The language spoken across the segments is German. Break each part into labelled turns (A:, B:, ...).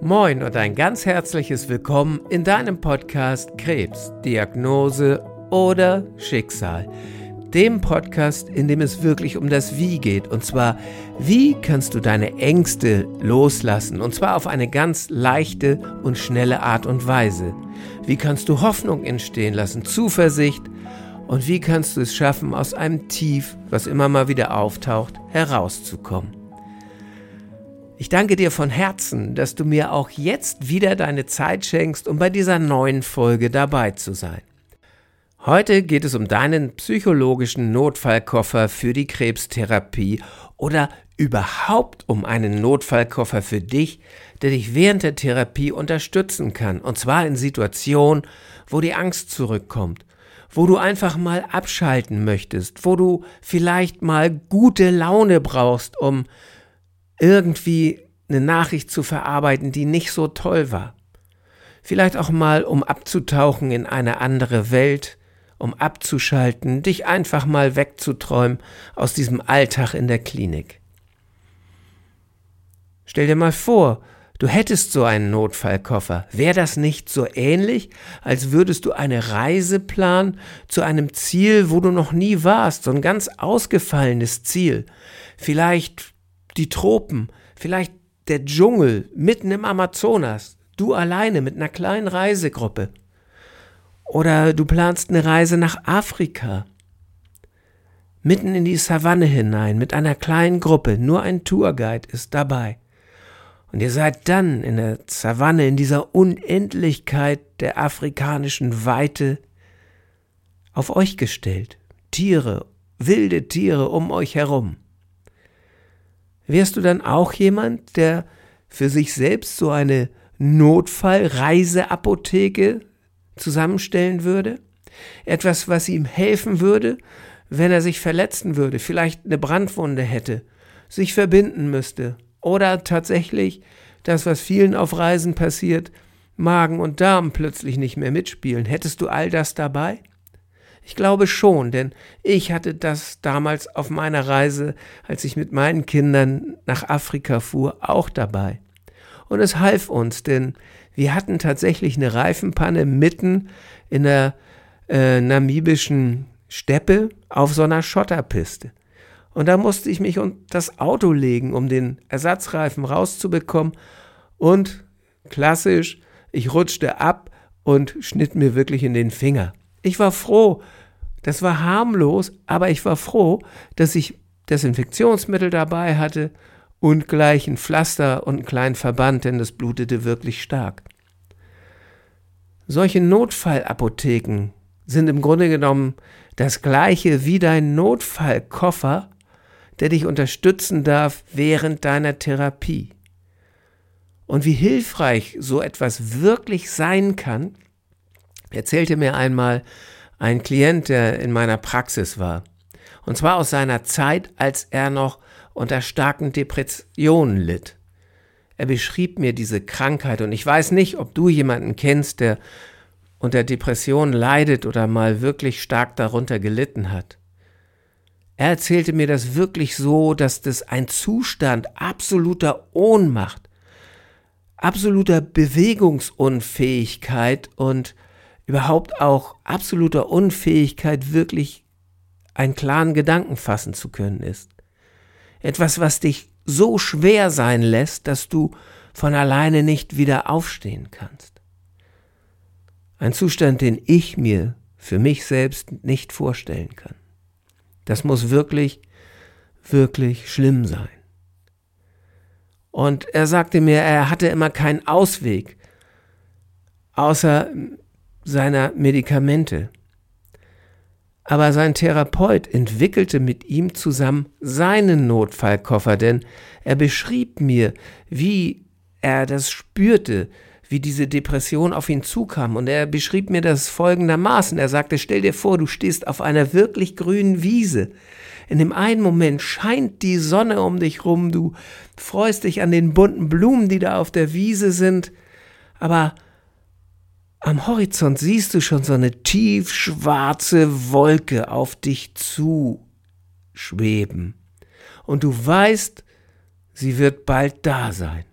A: Moin und ein ganz herzliches Willkommen in deinem Podcast Krebs, Diagnose oder Schicksal. Dem Podcast, in dem es wirklich um das Wie geht. Und zwar, wie kannst du deine Ängste loslassen? Und zwar auf eine ganz leichte und schnelle Art und Weise. Wie kannst du Hoffnung entstehen lassen, Zuversicht? Und wie kannst du es schaffen, aus einem Tief, was immer mal wieder auftaucht, herauszukommen? Ich danke dir von Herzen, dass du mir auch jetzt wieder deine Zeit schenkst, um bei dieser neuen Folge dabei zu sein. Heute geht es um deinen psychologischen Notfallkoffer für die Krebstherapie oder überhaupt um einen Notfallkoffer für dich, der dich während der Therapie unterstützen kann, und zwar in Situationen, wo die Angst zurückkommt, wo du einfach mal abschalten möchtest, wo du vielleicht mal gute Laune brauchst, um irgendwie eine Nachricht zu verarbeiten, die nicht so toll war. Vielleicht auch mal, um abzutauchen in eine andere Welt, um abzuschalten, dich einfach mal wegzuträumen aus diesem Alltag in der Klinik. Stell dir mal vor, du hättest so einen Notfallkoffer. Wäre das nicht so ähnlich, als würdest du eine Reise planen zu einem Ziel, wo du noch nie warst, so ein ganz ausgefallenes Ziel. Vielleicht die Tropen, vielleicht der Dschungel mitten im Amazonas, du alleine mit einer kleinen Reisegruppe. Oder du planst eine Reise nach Afrika, mitten in die Savanne hinein mit einer kleinen Gruppe, nur ein Tourguide ist dabei. Und ihr seid dann in der Savanne, in dieser Unendlichkeit der afrikanischen Weite auf euch gestellt. Tiere, wilde Tiere um euch herum wärst du dann auch jemand, der für sich selbst so eine Notfallreiseapotheke zusammenstellen würde? Etwas, was ihm helfen würde, wenn er sich verletzen würde, vielleicht eine Brandwunde hätte, sich verbinden müsste oder tatsächlich das, was vielen auf Reisen passiert, Magen und Darm plötzlich nicht mehr mitspielen. Hättest du all das dabei? Ich glaube schon, denn ich hatte das damals auf meiner Reise, als ich mit meinen Kindern nach Afrika fuhr, auch dabei. Und es half uns, denn wir hatten tatsächlich eine Reifenpanne mitten in der äh, namibischen Steppe auf so einer Schotterpiste. Und da musste ich mich unter das Auto legen, um den Ersatzreifen rauszubekommen. Und klassisch, ich rutschte ab und schnitt mir wirklich in den Finger. Ich war froh, das war harmlos, aber ich war froh, dass ich Desinfektionsmittel dabei hatte und gleich ein Pflaster und einen kleinen Verband, denn das blutete wirklich stark. Solche Notfallapotheken sind im Grunde genommen das gleiche wie dein Notfallkoffer, der dich unterstützen darf während deiner Therapie. Und wie hilfreich so etwas wirklich sein kann, erzählte mir einmal ein Klient, der in meiner Praxis war. Und zwar aus seiner Zeit, als er noch unter starken Depressionen litt. Er beschrieb mir diese Krankheit und ich weiß nicht, ob du jemanden kennst, der unter Depressionen leidet oder mal wirklich stark darunter gelitten hat. Er erzählte mir das wirklich so, dass das ein Zustand absoluter Ohnmacht, absoluter Bewegungsunfähigkeit und überhaupt auch absoluter Unfähigkeit, wirklich einen klaren Gedanken fassen zu können ist. Etwas, was dich so schwer sein lässt, dass du von alleine nicht wieder aufstehen kannst. Ein Zustand, den ich mir für mich selbst nicht vorstellen kann. Das muss wirklich, wirklich schlimm sein. Und er sagte mir, er hatte immer keinen Ausweg, außer seiner Medikamente. Aber sein Therapeut entwickelte mit ihm zusammen seinen Notfallkoffer, denn er beschrieb mir, wie er das spürte, wie diese Depression auf ihn zukam. Und er beschrieb mir das folgendermaßen. Er sagte, stell dir vor, du stehst auf einer wirklich grünen Wiese. In dem einen Moment scheint die Sonne um dich rum, du freust dich an den bunten Blumen, die da auf der Wiese sind, aber am Horizont siehst du schon so eine tiefschwarze Wolke auf dich zu schweben. Und du weißt, sie wird bald da sein.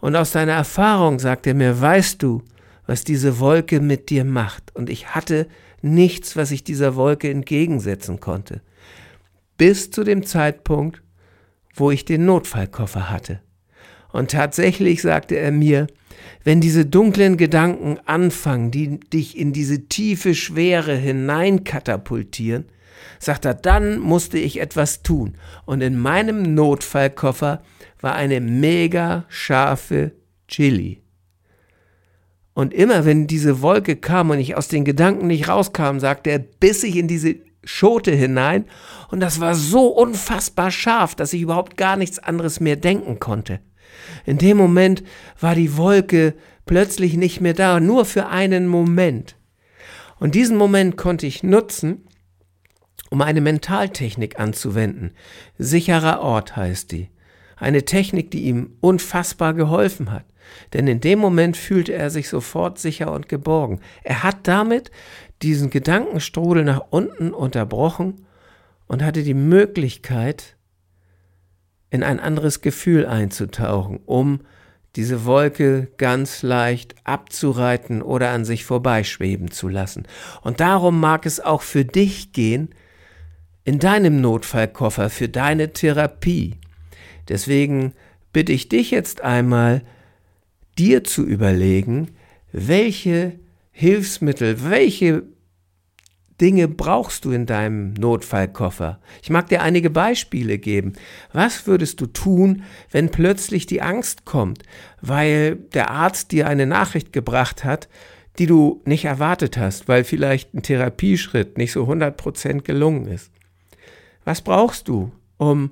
A: Und aus deiner Erfahrung sagt er mir, weißt du, was diese Wolke mit dir macht. Und ich hatte nichts, was ich dieser Wolke entgegensetzen konnte. Bis zu dem Zeitpunkt, wo ich den Notfallkoffer hatte. Und tatsächlich sagte er mir, wenn diese dunklen Gedanken anfangen, die dich in diese tiefe Schwere hineinkatapultieren, sagt er, dann musste ich etwas tun. Und in meinem Notfallkoffer war eine mega scharfe Chili. Und immer wenn diese Wolke kam und ich aus den Gedanken nicht rauskam, sagte er, biss ich in diese Schote hinein und das war so unfassbar scharf, dass ich überhaupt gar nichts anderes mehr denken konnte. In dem Moment war die Wolke plötzlich nicht mehr da, nur für einen Moment. Und diesen Moment konnte ich nutzen, um eine Mentaltechnik anzuwenden. Sicherer Ort heißt die. Eine Technik, die ihm unfassbar geholfen hat. Denn in dem Moment fühlte er sich sofort sicher und geborgen. Er hat damit diesen Gedankenstrudel nach unten unterbrochen und hatte die Möglichkeit, in ein anderes Gefühl einzutauchen, um diese Wolke ganz leicht abzureiten oder an sich vorbeischweben zu lassen. Und darum mag es auch für dich gehen, in deinem Notfallkoffer, für deine Therapie. Deswegen bitte ich dich jetzt einmal, dir zu überlegen, welche Hilfsmittel, welche Dinge brauchst du in deinem Notfallkoffer? Ich mag dir einige Beispiele geben. Was würdest du tun, wenn plötzlich die Angst kommt, weil der Arzt dir eine Nachricht gebracht hat, die du nicht erwartet hast, weil vielleicht ein Therapieschritt nicht so 100% gelungen ist? Was brauchst du, um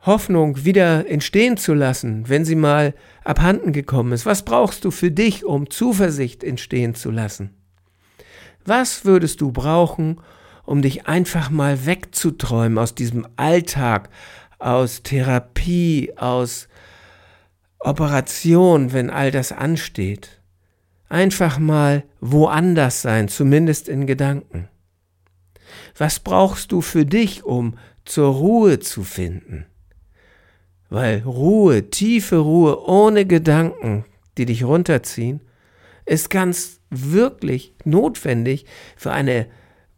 A: Hoffnung wieder entstehen zu lassen, wenn sie mal abhanden gekommen ist? Was brauchst du für dich, um Zuversicht entstehen zu lassen? Was würdest du brauchen, um dich einfach mal wegzuträumen aus diesem Alltag, aus Therapie, aus Operation, wenn all das ansteht? Einfach mal woanders sein, zumindest in Gedanken. Was brauchst du für dich, um zur Ruhe zu finden? Weil Ruhe, tiefe Ruhe ohne Gedanken, die dich runterziehen, ist ganz wirklich notwendig für eine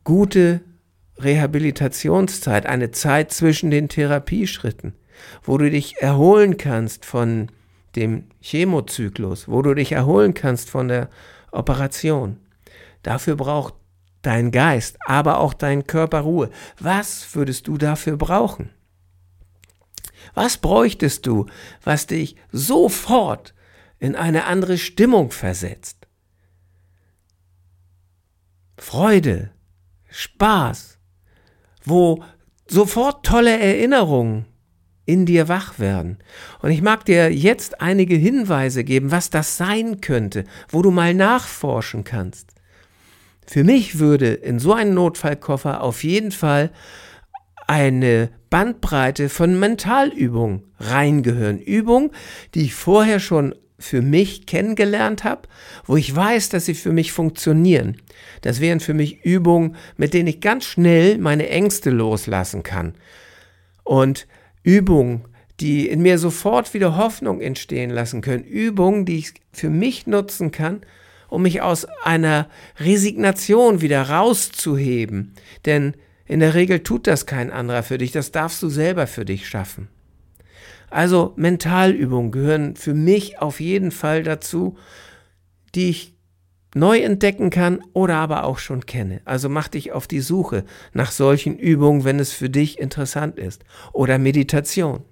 A: gute Rehabilitationszeit, eine Zeit zwischen den Therapieschritten, wo du dich erholen kannst von dem Chemozyklus, wo du dich erholen kannst von der Operation. Dafür braucht dein Geist, aber auch dein Körper Ruhe. Was würdest du dafür brauchen? Was bräuchtest du, was dich sofort in eine andere Stimmung versetzt? Freude, Spaß, wo sofort tolle Erinnerungen in dir wach werden. Und ich mag dir jetzt einige Hinweise geben, was das sein könnte, wo du mal nachforschen kannst. Für mich würde in so einen Notfallkoffer auf jeden Fall eine Bandbreite von Mentalübungen reingehören. Übungen, die ich vorher schon für mich kennengelernt habe, wo ich weiß, dass sie für mich funktionieren. Das wären für mich Übungen, mit denen ich ganz schnell meine Ängste loslassen kann. Und Übungen, die in mir sofort wieder Hoffnung entstehen lassen können. Übungen, die ich für mich nutzen kann, um mich aus einer Resignation wieder rauszuheben. Denn in der Regel tut das kein anderer für dich, das darfst du selber für dich schaffen. Also Mentalübungen gehören für mich auf jeden Fall dazu, die ich neu entdecken kann oder aber auch schon kenne. Also mach dich auf die Suche nach solchen Übungen, wenn es für dich interessant ist. Oder Meditation.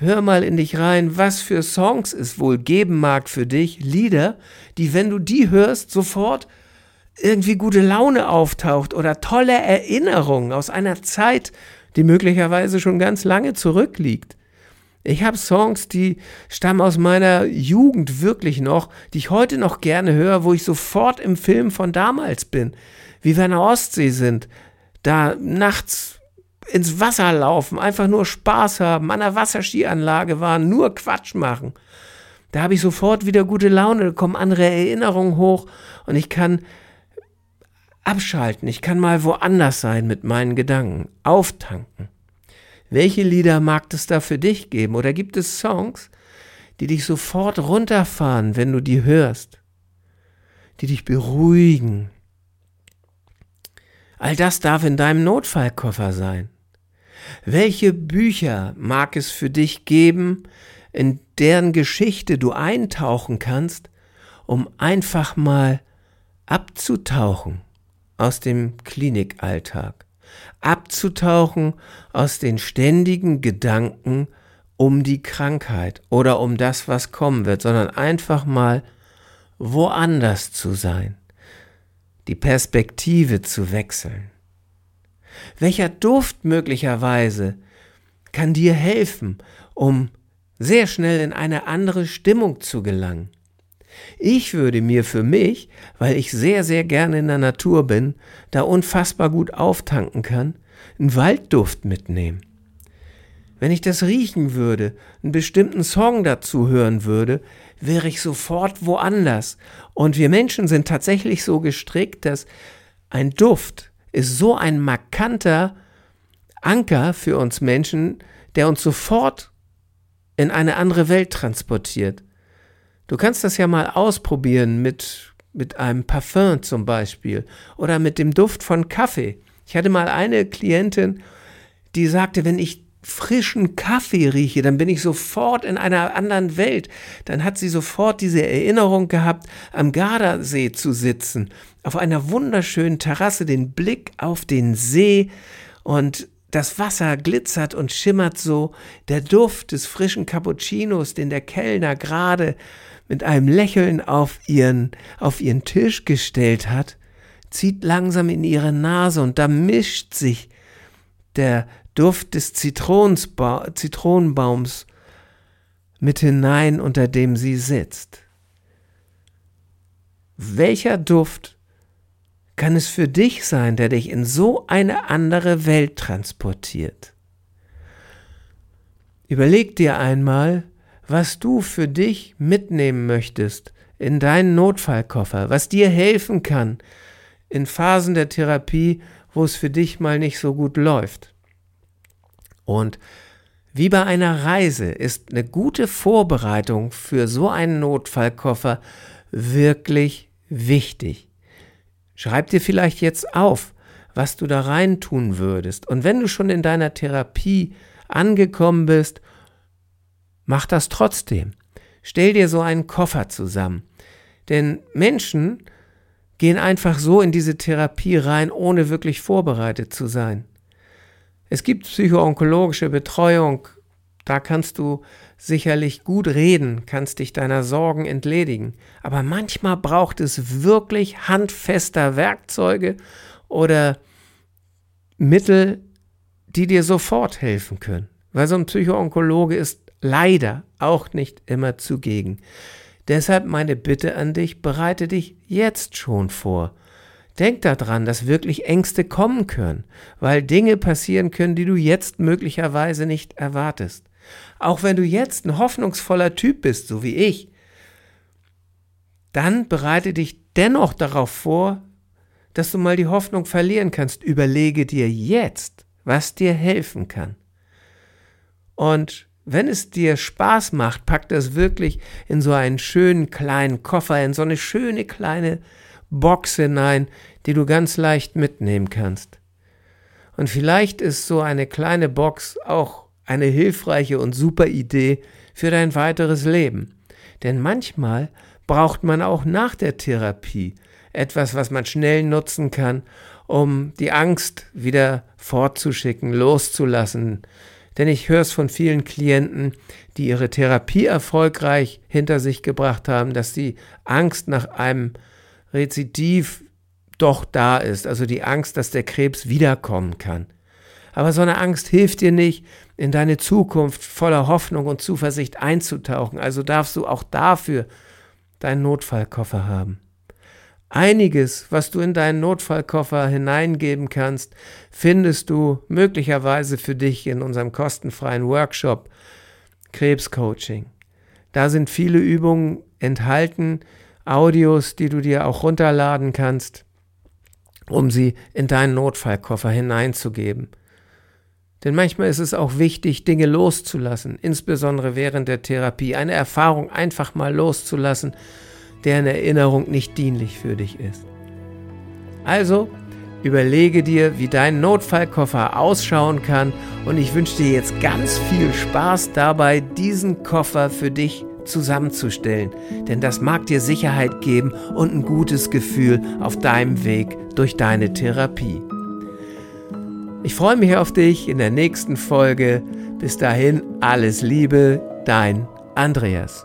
A: Hör mal in dich rein, was für Songs es wohl geben mag für dich, Lieder, die, wenn du die hörst, sofort irgendwie gute Laune auftaucht oder tolle Erinnerungen aus einer Zeit, die möglicherweise schon ganz lange zurückliegt. Ich habe Songs, die stammen aus meiner Jugend wirklich noch, die ich heute noch gerne höre, wo ich sofort im Film von damals bin, wie wir an der Ostsee sind, da nachts ins Wasser laufen, einfach nur Spaß haben, an der Wasserskianlage waren, nur Quatsch machen. Da habe ich sofort wieder gute Laune, da kommen andere Erinnerungen hoch und ich kann abschalten, ich kann mal woanders sein mit meinen Gedanken, auftanken. Welche Lieder mag es da für dich geben? Oder gibt es Songs, die dich sofort runterfahren, wenn du die hörst, die dich beruhigen. All das darf in deinem Notfallkoffer sein. Welche Bücher mag es für dich geben, in deren Geschichte du eintauchen kannst, um einfach mal abzutauchen aus dem Klinikalltag, abzutauchen aus den ständigen Gedanken um die Krankheit oder um das, was kommen wird, sondern einfach mal woanders zu sein, die Perspektive zu wechseln. Welcher Duft möglicherweise kann dir helfen, um sehr schnell in eine andere Stimmung zu gelangen? Ich würde mir für mich, weil ich sehr, sehr gerne in der Natur bin, da unfassbar gut auftanken kann, einen Waldduft mitnehmen. Wenn ich das riechen würde, einen bestimmten Song dazu hören würde, wäre ich sofort woanders. Und wir Menschen sind tatsächlich so gestrickt, dass ein Duft ist so ein markanter Anker für uns Menschen, der uns sofort in eine andere Welt transportiert. Du kannst das ja mal ausprobieren mit, mit einem Parfum zum Beispiel oder mit dem Duft von Kaffee. Ich hatte mal eine Klientin, die sagte, wenn ich frischen Kaffee rieche, dann bin ich sofort in einer anderen Welt. Dann hat sie sofort diese Erinnerung gehabt, am Gardasee zu sitzen, auf einer wunderschönen Terrasse, den Blick auf den See und das Wasser glitzert und schimmert so, der Duft des frischen Cappuccinos, den der Kellner gerade mit einem Lächeln auf ihren, auf ihren Tisch gestellt hat, zieht langsam in ihre Nase und da mischt sich der Duft des Zitronenbaums mit hinein, unter dem sie sitzt. Welcher Duft kann es für dich sein, der dich in so eine andere Welt transportiert? Überleg dir einmal, was du für dich mitnehmen möchtest in deinen Notfallkoffer, was dir helfen kann in Phasen der Therapie, wo es für dich mal nicht so gut läuft. Und wie bei einer Reise ist eine gute Vorbereitung für so einen Notfallkoffer wirklich wichtig. Schreib dir vielleicht jetzt auf, was du da rein tun würdest. Und wenn du schon in deiner Therapie angekommen bist, mach das trotzdem. Stell dir so einen Koffer zusammen. Denn Menschen gehen einfach so in diese Therapie rein, ohne wirklich vorbereitet zu sein. Es gibt psychoonkologische Betreuung, da kannst du sicherlich gut reden, kannst dich deiner Sorgen entledigen. Aber manchmal braucht es wirklich handfester Werkzeuge oder Mittel, die dir sofort helfen können. Weil so ein Psychoonkologe ist leider auch nicht immer zugegen. Deshalb meine Bitte an dich, bereite dich jetzt schon vor. Denk daran, dass wirklich Ängste kommen können, weil Dinge passieren können, die du jetzt möglicherweise nicht erwartest. Auch wenn du jetzt ein hoffnungsvoller Typ bist, so wie ich, dann bereite dich dennoch darauf vor, dass du mal die Hoffnung verlieren kannst. Überlege dir jetzt, was dir helfen kann. Und wenn es dir Spaß macht, pack das wirklich in so einen schönen kleinen Koffer, in so eine schöne kleine Box hinein, die du ganz leicht mitnehmen kannst. Und vielleicht ist so eine kleine Box auch eine hilfreiche und super Idee für dein weiteres Leben. Denn manchmal braucht man auch nach der Therapie etwas, was man schnell nutzen kann, um die Angst wieder fortzuschicken, loszulassen. Denn ich höre es von vielen Klienten, die ihre Therapie erfolgreich hinter sich gebracht haben, dass die Angst nach einem Rezidiv doch da ist, also die Angst, dass der Krebs wiederkommen kann. Aber so eine Angst hilft dir nicht, in deine Zukunft voller Hoffnung und Zuversicht einzutauchen. Also darfst du auch dafür deinen Notfallkoffer haben. Einiges, was du in deinen Notfallkoffer hineingeben kannst, findest du möglicherweise für dich in unserem kostenfreien Workshop Krebscoaching. Da sind viele Übungen enthalten, Audios, die du dir auch runterladen kannst, um sie in deinen Notfallkoffer hineinzugeben. Denn manchmal ist es auch wichtig, Dinge loszulassen, insbesondere während der Therapie, eine Erfahrung einfach mal loszulassen, deren Erinnerung nicht dienlich für dich ist. Also überlege dir, wie dein Notfallkoffer ausschauen kann und ich wünsche dir jetzt ganz viel Spaß dabei, diesen Koffer für dich zusammenzustellen, denn das mag dir Sicherheit geben und ein gutes Gefühl auf deinem Weg durch deine Therapie. Ich freue mich auf dich in der nächsten Folge. Bis dahin alles Liebe, dein Andreas.